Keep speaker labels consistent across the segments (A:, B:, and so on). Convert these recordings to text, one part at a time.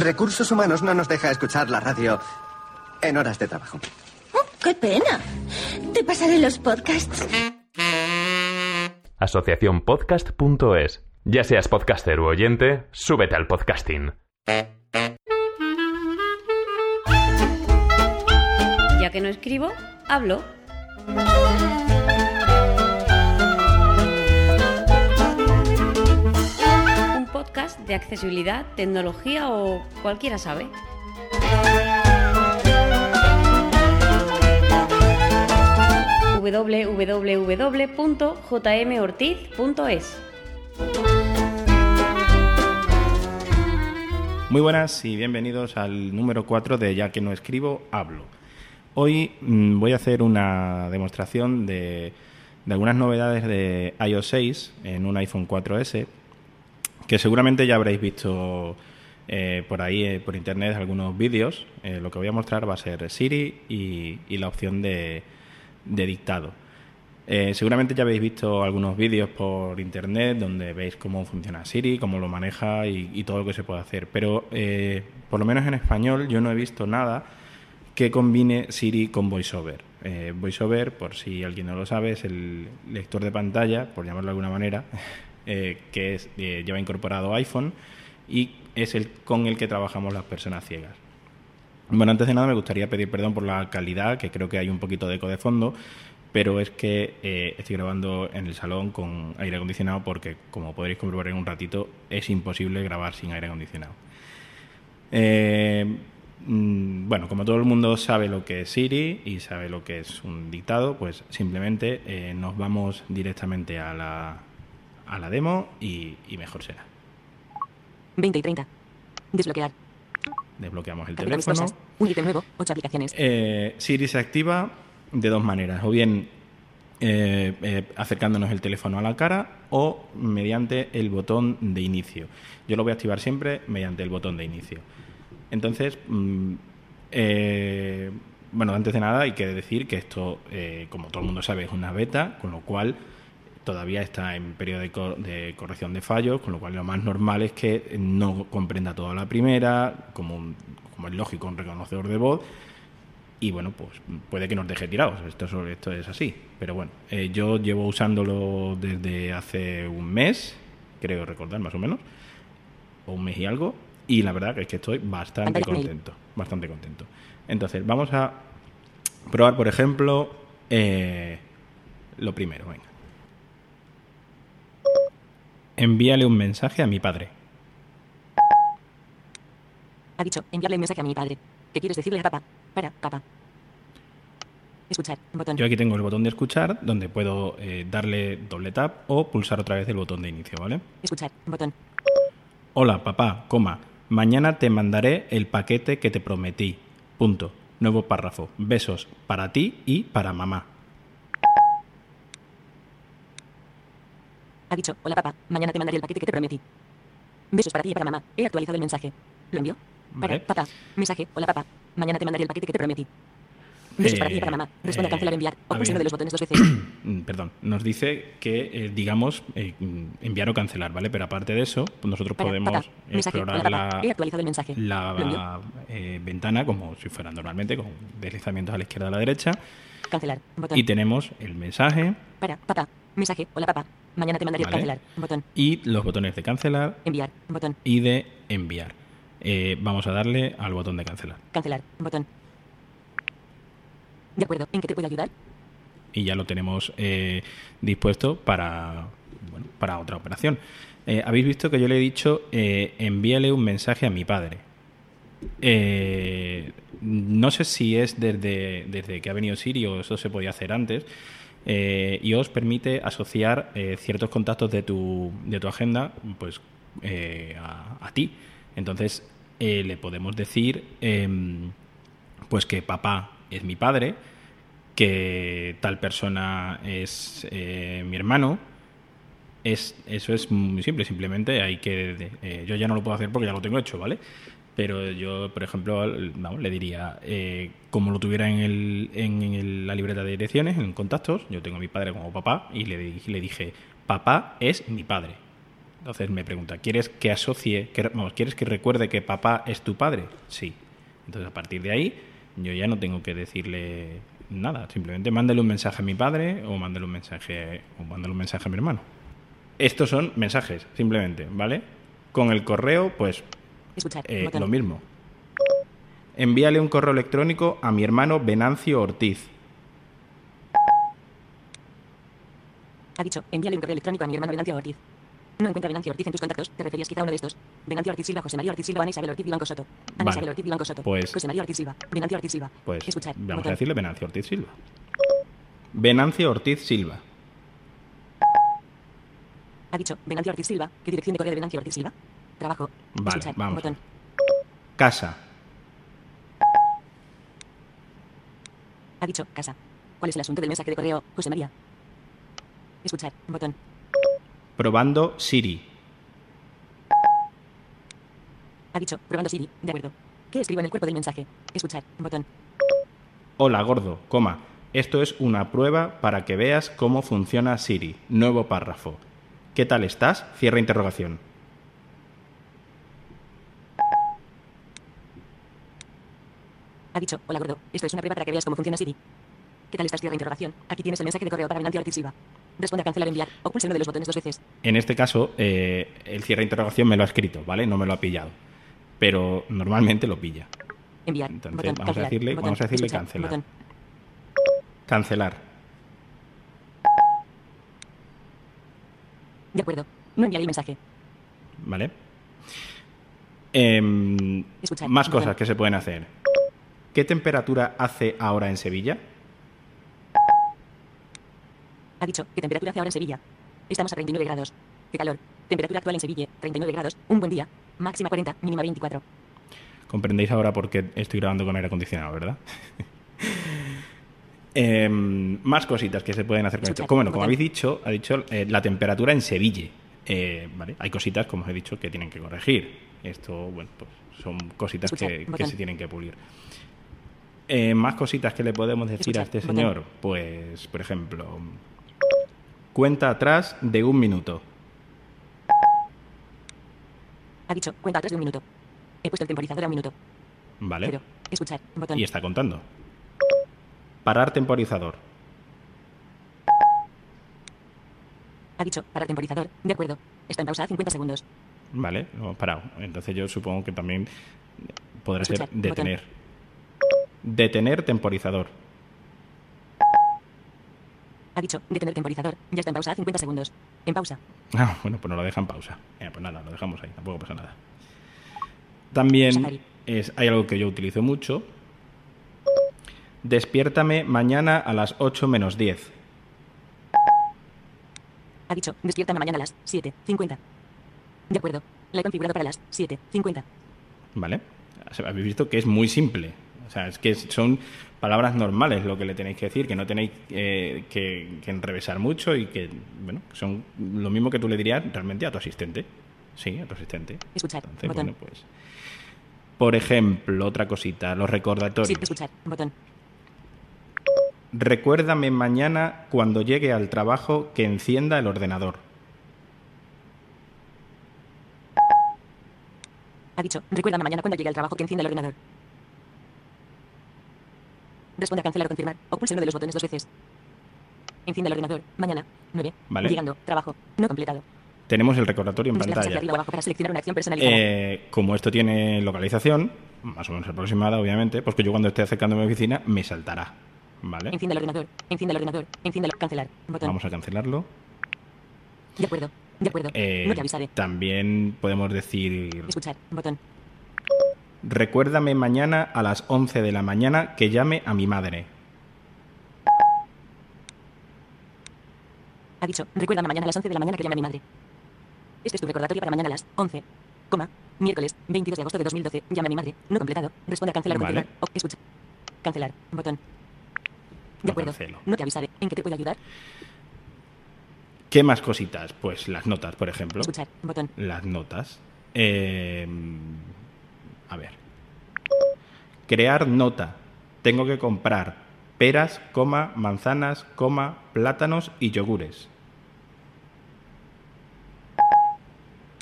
A: Recursos Humanos no nos deja escuchar la radio en horas de trabajo.
B: Oh, ¡Qué pena! Te pasaré los podcasts.
C: Asociaciónpodcast.es. Ya seas podcaster u oyente, súbete al podcasting.
D: Ya que no escribo, hablo. De accesibilidad, tecnología o cualquiera sabe. www.jmortiz.es
E: Muy buenas y bienvenidos al número 4 de Ya que no escribo, hablo. Hoy mm, voy a hacer una demostración de, de algunas novedades de iOS 6 en un iPhone 4S que seguramente ya habréis visto eh, por ahí, eh, por internet, algunos vídeos. Eh, lo que voy a mostrar va a ser Siri y, la opción de, dictado. Seguramente ya habéis visto algunos vídeos por internet donde veis cómo funciona Siri, cómo lo maneja y, y todo lo que se puede hacer. Pero por lo menos en español yo no he visto nada que combine Siri con VoiceOver. VoiceOver, por si alguien no lo sabe, es el lector de pantalla, por llamarlo de alguna manera, eh, que eh, lleva incorporado iPhone y es el con el que trabajamos las personas ciegas. Bueno, antes de nada me gustaría pedir perdón por la calidad, que creo que hay un poquito de eco de fondo, pero es que eh, estoy grabando en el salón con aire acondicionado porque, como podréis comprobar en un ratito, es imposible grabar sin aire acondicionado. Mm, bueno, como todo el mundo sabe lo que es Siri y sabe lo que es un dictado, pues simplemente nos vamos directamente a la, a la demo y, y mejor será.
F: 20 y 30. Desbloquear.
E: Desbloqueamos el teléfono.
F: Un ítem nuevo. 8 aplicaciones.
E: Eh, Siri se activa de dos maneras, o bien eh, eh, acercándonos el teléfono a la cara o mediante el botón de inicio. Yo lo voy a activar siempre mediante el botón de inicio. Entonces, mm, bueno, antes de nada hay que decir que esto, como todo el mundo sabe, es una beta, con lo cual todavía está en periodo de, co- de corrección de fallos, con lo cual lo más normal es que no comprenda toda la primera, como, un- como es lógico, un reconocedor de voz, y bueno, pues puede que nos deje tirados, esto, es- esto es así. Pero bueno, eh, yo llevo usándolo desde hace un mes, creo recordar más o menos, o un mes y algo, y la verdad es que estoy bastante contento, bastante contento. Entonces, vamos a probar, por ejemplo, eh, lo primero, venga. Envíale un mensaje a mi padre.
F: Ha dicho, enviarle un mensaje a mi padre. ¿Qué quieres decirle a papá? Para, papá. Escuchar. Botón.
E: Yo aquí tengo el botón de escuchar, donde puedo eh, darle doble tap o pulsar otra vez el botón de inicio, ¿vale?
F: Escuchar. Botón.
E: Hola, papá, coma. Mañana te mandaré el paquete que te prometí. Punto. Nuevo párrafo. Besos para ti y para mamá.
F: Ha dicho, hola papá, mañana te mandaré el paquete que te prometí. Besos para ti y para mamá. He actualizado el mensaje. ¿Lo envió? Para,
E: Vale.
F: papá. Mensaje, hola papá, mañana te mandaré el paquete que te prometí. Besos para ti y para
E: Eh,
F: mamá. Responde a cancelar
E: eh,
F: enviar. O de los botones dos veces.
E: Mm, Perdón, nos dice que, eh, digamos, eh, mm, enviar o cancelar, ¿vale? Pero aparte de eso, pues nosotros
F: Para,
E: podemos
F: papá. Mensaje,
E: explorar
F: hola papá. He actualizado el mensaje.
E: La eh, ventana como si fuera normalmente, con deslizamientos a la izquierda y a la derecha.
F: Cancelar. Botón.
E: Y tenemos el mensaje
F: Para, papá. Mensaje, hola papá. Mañana te mandaré
E: Vale.
F: cancelar. Botón.
E: y los botones de cancelar
F: Enviar. Botón.
E: y de enviar. Eh, vamos a darle al botón de cancelar.
F: Cancelar. Botón. De acuerdo. ¿En qué te puedo ayudar?
E: y ya lo tenemos eh, dispuesto para, bueno, para otra operación. Eh, Habéis visto que yo le he dicho eh, envíale un mensaje a mi padre. Eh, no sé si es desde, desde que ha venido Siri o eso se podía hacer antes. eh, y os permite asociar eh, ciertos contactos de tu, de tu agenda pues, eh, a, ti. Entonces eh, le podemos decir em, pues que papá es mi padre, que tal persona es eh, mi hermano. Es, eso es muy simple, simplemente hay que... yo ya no lo puedo hacer porque ya lo tengo hecho, ¿vale? Pero yo, por ejemplo, le diría, eh, como lo tuviera en, la libreta de direcciones, en contactos, yo tengo a mi padre como papá y le, le dije, papá es mi padre. Entonces me pregunta, ¿quieres que asocie, vamos, ¿quieres que recuerde que papá es tu padre? Sí. Entonces a partir de ahí yo ya no tengo que decirle nada, simplemente mándale un mensaje a mi padre o mándale un mensaje o mándale un mensaje a mi hermano. Estos son mensajes, simplemente, ¿vale? Con el correo, pues
F: Escuchar.
E: eh, lo mismo. Envíale un correo electrónico a mi hermano Venancio Ortiz.
F: Ha dicho, envíale un correo electrónico a mi hermano Venancio Ortiz. No encuentra Venancio Ortiz en tus contactos. ¿Te referías quizá a uno de estos? Venancio Ortiz Silva, José María Ortiz Silva, Ana Isabel Ortiz Blanco Soto. Ana
E: Vale.
F: Isabel Ortiz Blanco Soto.
E: Pues-
F: José María Ortiz Silva. Venancio Ortiz Silva.
E: Pues
F: Escuchar.
E: vamos
F: botón.
E: a decirle Venancio Ortiz Silva. Venancio Ortiz Silva.
F: Ha dicho, Venancio Ortiz Silva. ¿Qué dirección de correo de Venancio Ortiz Silva? Trabajo.
E: Vale,
F: Escuchar.
E: vamos.
F: Botón.
E: Casa.
F: Ha dicho, casa. ¿Cuál es el asunto del mensaje de correo, José María? Escuchar. Botón.
E: Probando Siri.
F: Ha dicho, probando Siri. De acuerdo. ¿Qué escribo en el cuerpo del mensaje? Escuchar. Botón.
E: Hola gordo, coma. Esto es una prueba para que veas cómo funciona Siri. Nuevo párrafo. ¿Qué tal estás? Cierra interrogación.
F: Ha dicho, hola gordo. Esto es una prueba para que veas cómo funciona Siri. ¿Qué tal estás? Cierra interrogación. Aquí tienes el mensaje de correo para Venancio Ortiz Silva. Responde a cancelar enviar. O pulse uno de los botones dos veces.
E: En este caso, eh, el cierre de interrogación me lo ha escrito, ¿vale? No me lo ha pillado. Pero normalmente lo pilla.
F: Enviar.
E: Entonces,
F: botón.
E: vamos a decirle-
F: botón.
E: vamos a decirle cancelar.
F: Botón.
E: Cancelar.
F: De acuerdo. No enviaré el mensaje.
E: ¿Vale? Em,
F: Escuchar.
E: más
F: Botón.
E: cosas que se pueden hacer. ¿Qué temperatura hace ahora en Sevilla?
F: Ha dicho, ¿qué temperatura hace ahora en Sevilla? Estamos a 39 grados. ¿Qué calor? Temperatura actual en Sevilla, 39 grados. Un buen día. Máxima 40, mínima 24.
E: Comprendéis ahora por qué estoy grabando con aire acondicionado, ¿verdad? Em, más cositas que se pueden hacer con esto. Como, bueno, como habéis dicho, ha dicho eh, la temperatura en Sevilla. Eh, ¿vale? Hay cositas, como os he dicho, que tienen que corregir. Esto, bueno, pues son cositas
F: Escuchar,
E: que, se tienen que pulir. Eh, más cositas que le podemos decir a
F: Escuchar,
E: este
F: botón.
E: señor. Pues, por ejemplo, cuenta atrás de un minuto.
F: Ha dicho, cuenta atrás de un minuto. He puesto el temporizador a un minuto.
E: ¿Vale?
F: Escuchar. Botón.
E: Y está contando. Parar temporizador.
F: Ha dicho, para temporizador. De acuerdo. Está en pausa a 50 segundos.
E: Vale, lo hemos parado. Entonces yo supongo que también podrá ser
F: Escuchar,
E: detener. Detener temporizador.
F: Ha dicho, detener temporizador. Ya está en pausa a 50 segundos. En pausa.
E: Ah, bueno, pues no lo deja en pausa. Eh, pues nada, lo dejamos ahí, tampoco pasa nada. También
F: Safari.
E: es, hay algo que yo utilizo mucho. Despiértame mañana a las 8 menos 10.
F: Ha dicho, despiértame mañana a las 7.50. De acuerdo. La he configurado para las 7.50.
E: ¿Vale? Habéis visto que es muy simple. O sea, es que son palabras normales lo que le tenéis que decir, que no tenéis eh, que, que enrevesar mucho y que, bueno, son lo mismo que tú le dirías realmente a tu asistente. Sí, a tu asistente.
F: Escuchar.
E: Entonces,
F: Botón.
E: bueno, pues. Por ejemplo, otra cosita, los recordatorios.
F: Sí, escuchar. Botón.
E: Recuérdame mañana cuando llegue al trabajo que encienda el ordenador.
F: Ha dicho, recuérdame mañana cuando llegue al trabajo que encienda el ordenador. Responde a cancelar o confirmar. O pulse uno de los botones dos veces. Encienda el ordenador. Mañana. 9.
E: Vale.
F: Llegando. Trabajo. No completado.
E: Tenemos el recordatorio en
F: hacia
E: pantalla.
F: para seleccionar una acción personalizada.
E: Eh, como esto tiene localización, más o menos aproximada, obviamente, pues que yo cuando esté acercándome a mi oficina me saltará. ¿Vale?
F: Encienda el ordenador. Encienda el ordenador. Encienda el... Cancelar. Botón.
E: Vamos a cancelarlo.
F: De acuerdo. De acuerdo.
E: Eh,
F: no te avisaré.
E: también podemos decir,
F: Escuchar. Botón.
E: Recuérdame mañana a las 11 de la mañana que llame a mi madre.
F: Ha dicho, recuérdame mañana a las 11 de la mañana que llame a mi madre. Este es tu recordatorio para mañana a las 11. Coma. Miércoles, 22 de agosto de 2012. Llame a mi madre. No completado. Responde a cancelar o
E: Vale.
F: O escucha. Cancelar. Botón. De acuerdo.
E: cancelo.
F: No te avisaré. ¿En qué te puedo ayudar?
E: ¿Qué más cositas? Pues las notas, por ejemplo.
F: Escuchar. Botón.
E: Las notas. Eh, a ver. Crear nota. Tengo que comprar peras, coma, manzanas, coma, plátanos y yogures.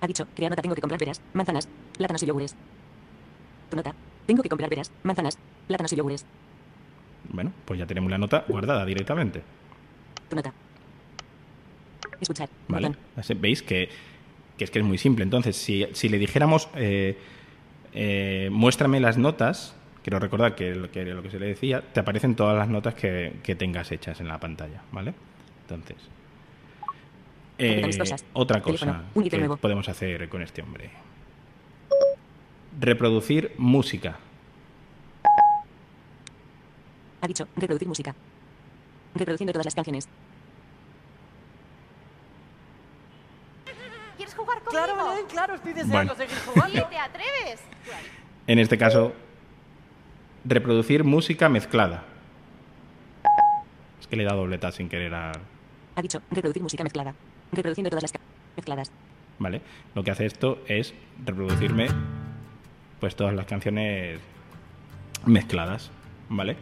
F: Ha dicho, crear nota, tengo que comprar peras, manzanas, plátanos y yogures. Tu nota. Tengo que comprar peras, manzanas, plátanos y yogures.
E: Bueno, pues ya tenemos la nota guardada directamente.
F: Tu nota. Escuchar.
E: ¿Vale?
F: Botón.
E: ¿Veis que, que es que es muy simple? Entonces, si, si le dijéramos, eh, eh, muéstrame las notas, quiero recordar que lo, que lo que se le decía, te aparecen todas las notas que, que tengas hechas en la pantalla, ¿vale? Entonces, eh, otra cosa que
F: nuevo.
E: podemos hacer con este hombre. Reproducir música.
F: Ha dicho, reproducir música. Reproduciendo todas las canciones.
G: ¿Quieres jugar conmigo?
H: Claro, Belén, claro, estoy deseando
E: Bueno.
H: seguir
G: ¿Y
H: jugando.
G: te atreves?
E: En este caso, reproducir música mezclada. Es que le he dado dobleta sin querer a...
F: Ha dicho, reproducir música mezclada. Reproduciendo todas las ca- mezcladas.
E: ¿Vale? Lo que hace esto es reproducirme pues todas las canciones mezcladas, ¿vale?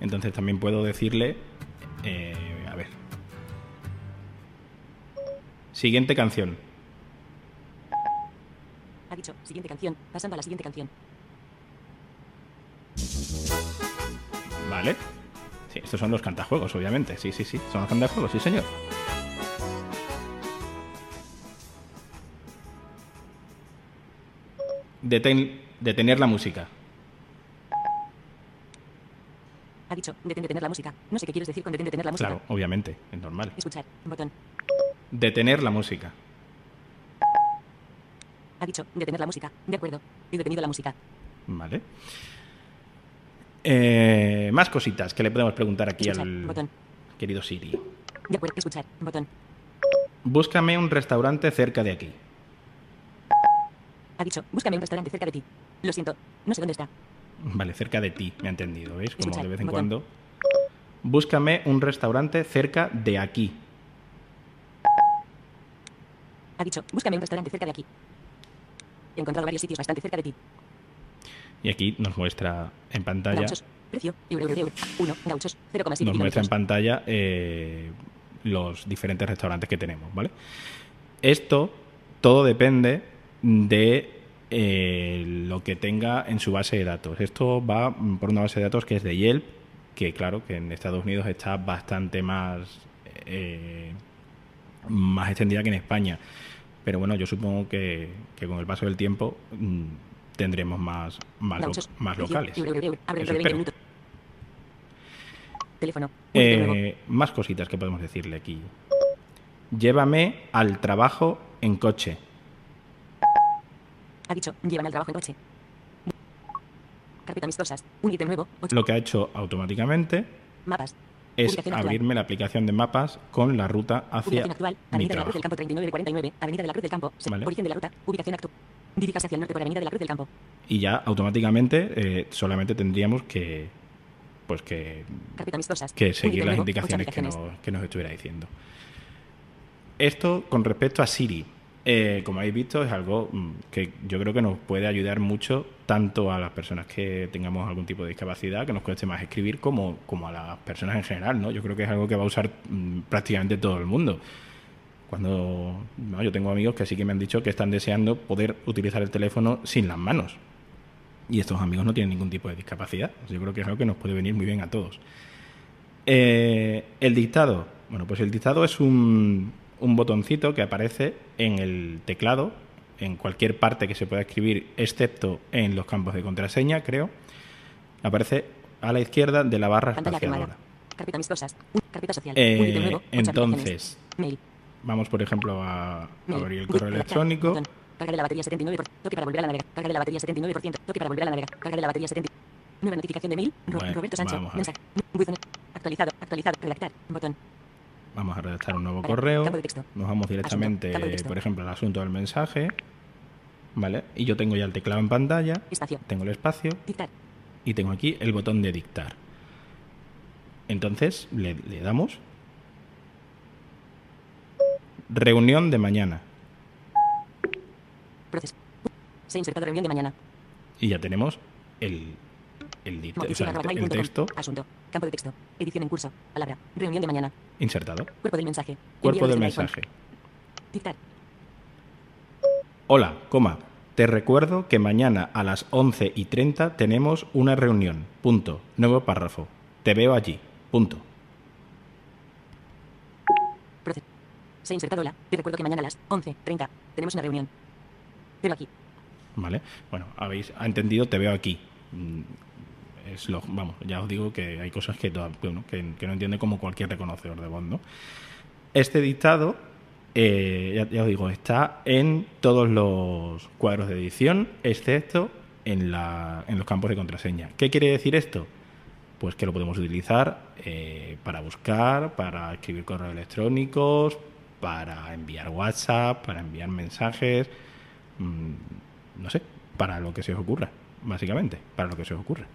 E: Entonces también puedo decirle, eh, a ver, siguiente canción,
F: Ha dicho, siguiente canción, pasando a la siguiente canción.
E: ¿vale? Sí, estos son los cantajuegos, obviamente, sí, sí, sí, son los cantajuegos, sí, señor. Deten- detener la música.
F: Ha dicho, detén detener la música. No sé qué quieres decir con detén detener la música.
E: Claro, obviamente, es normal.
F: Escuchar, botón.
E: Detener la música.
F: Ha dicho, detener la música. De acuerdo. He detenido la música.
E: Vale. Eh, más cositas que le podemos preguntar aquí
F: Escuchar,
E: al
F: botón.
E: querido Siri.
F: De acuerdo, escuchar, botón.
E: Búscame un restaurante cerca de aquí.
F: Ha dicho, búscame un restaurante cerca de ti. Lo siento, no sé dónde está.
E: Vale, cerca de ti, me ha entendido, ¿veis? Como
F: Escuchar,
E: de vez en
F: botón.
E: cuando. Búscame un restaurante cerca de aquí.
F: Ha dicho, búscame un restaurante cerca de aquí. He encontrado varios sitios bastante cerca de ti.
E: Y aquí nos muestra en pantalla,
F: Gauchos. Precio, euro, euro, euro. 1, gauchos, 0,7
E: nos muestra en
F: kilómetros.
E: pantalla eh, los diferentes restaurantes que tenemos, ¿vale? Esto todo depende de eh, lo que tenga en su base de datos. Esto va por una base de datos que es de Yelp, que claro, que en Estados Unidos está bastante más, eh, más extendida que en España. Pero bueno, yo supongo que, que con el paso del tiempo mm, tendremos más, más, lo- más locales.
F: euro, euro, euro. Abre
E: Eso
F: dentro de 20
E: espero.
F: minutos. Teléfono.
E: Eh, más cositas que podemos decirle aquí. Llévame al trabajo en coche.
F: Ha dicho, llévame al trabajo en coche. Carpeta amistosas. Un ítem nuevo. 8.
E: Lo que ha hecho automáticamente
F: Mapas.
E: Es abrirme la aplicación de mapas con la ruta hacia
F: actual.
E: mi
F: Avenida de la Cruz del Campo 39 de 49. Avenida de la Cruz del Campo. Se-
E: Vale.
F: Origen de la ruta. Ubicación actual. Diríjase hacia el norte por Avenida de la Cruz del Campo.
E: Y ya automáticamente eh, solamente tendríamos que pues que, que seguir las
F: nuevo,
E: indicaciones que nos, que nos estuviera diciendo. Esto con respecto a Siri. Eh, como habéis visto, es algo mm, que yo creo que nos puede ayudar mucho tanto a las personas que tengamos algún tipo de discapacidad, que nos cueste más escribir, como, como a las personas en general. ¿no? Yo creo que es algo que va a usar mm, prácticamente todo el mundo. Cuando no, yo tengo amigos que sí que me han dicho que están deseando poder utilizar el teléfono sin las manos. Y estos amigos no tienen ningún tipo de discapacidad. Yo creo que es algo que nos puede venir muy bien a todos. Eh, el dictado. Bueno, pues el dictado es un, un botoncito que aparece en el teclado, en cualquier parte que se pueda escribir, excepto en los campos de contraseña, creo. Aparece a la izquierda de la barra espaciadora.
F: Carpeta. Un- carpeta social.
E: Eh, entonces. Vamos, por ejemplo, a, abrir el correo electrónico.
F: Carga de la batería 79%. Toque para volver a la navegar. Carga de la batería 79%. Toque para volver a la navegar. Carga de la batería 70. Nueva notificación de mail. Roberto Sancho. Mensaje. Actualizado. Actualizado. Redactar. Botón.
E: Vamos a redactar un nuevo correo. Nos vamos directamente, por ejemplo, al asunto del mensaje. ¿Vale? Y yo tengo ya el teclado en pantalla. Tengo el espacio. Y tengo aquí el botón de dictar. Entonces le, le damos. Reunión de mañana.
F: Proceso. Se ha insertado reunión de mañana.
E: Y ya tenemos el, el, dict- o sea, el, el texto
F: Asunto. Campo de texto. Edición en curso. Palabra. Reunión de mañana.
E: insertado.
F: Cuerpo del mensaje.
E: Cuerpo del mensaje.
F: Dictar.
E: Hola, coma. Te recuerdo que mañana a las 11 y 30 tenemos una reunión. Punto. Nuevo párrafo. Te veo allí. Punto.
F: Se ha insertado la. Te recuerdo que mañana a las 11.30 tenemos una reunión. Pero aquí.
E: ¿Vale? Bueno, habéis ha entendido, te veo aquí. Es lo, vamos, ya os digo que hay cosas que, toda- bueno, que, no entiende como cualquier reconocedor de voz. Este dictado, eh, ya, ya os digo, está en todos los cuadros de edición, excepto en, la, en los campos de contraseña. ¿Qué quiere decir esto? Pues que lo podemos utilizar eh, para buscar, para escribir correos electrónicos, para enviar WhatsApp, para enviar mensajes, mm, no sé, para lo que se os ocurra, básicamente, para lo que se os ocurra.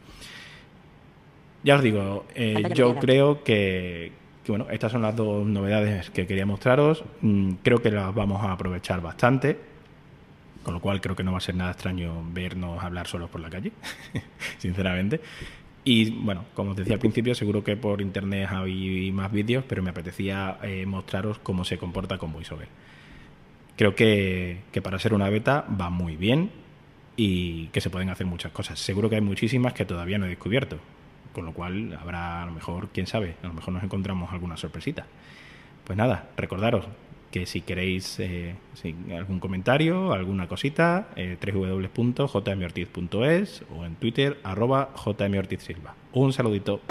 E: Ya os digo, eh, yo creo que, que, bueno, estas son las dos novedades que quería mostraros. Mm, creo que las vamos a aprovechar bastante, con lo cual creo que no va a ser nada extraño vernos hablar solos por la calle, sinceramente. Y bueno, como os decía al principio, seguro que por internet hay más vídeos, pero me apetecía eh, mostraros cómo se comporta con VoiceOver. Creo que, que para ser una beta va muy bien y que se pueden hacer muchas cosas. Seguro que hay muchísimas que todavía no he descubierto, con lo cual habrá a lo mejor, quién sabe, a lo mejor nos encontramos alguna sorpresita. Pues nada, recordaros que si queréis eh, algún comentario, alguna cosita, eh, www.jmortiz.es o en Twitter arroba jmortizsilva. Un saludito.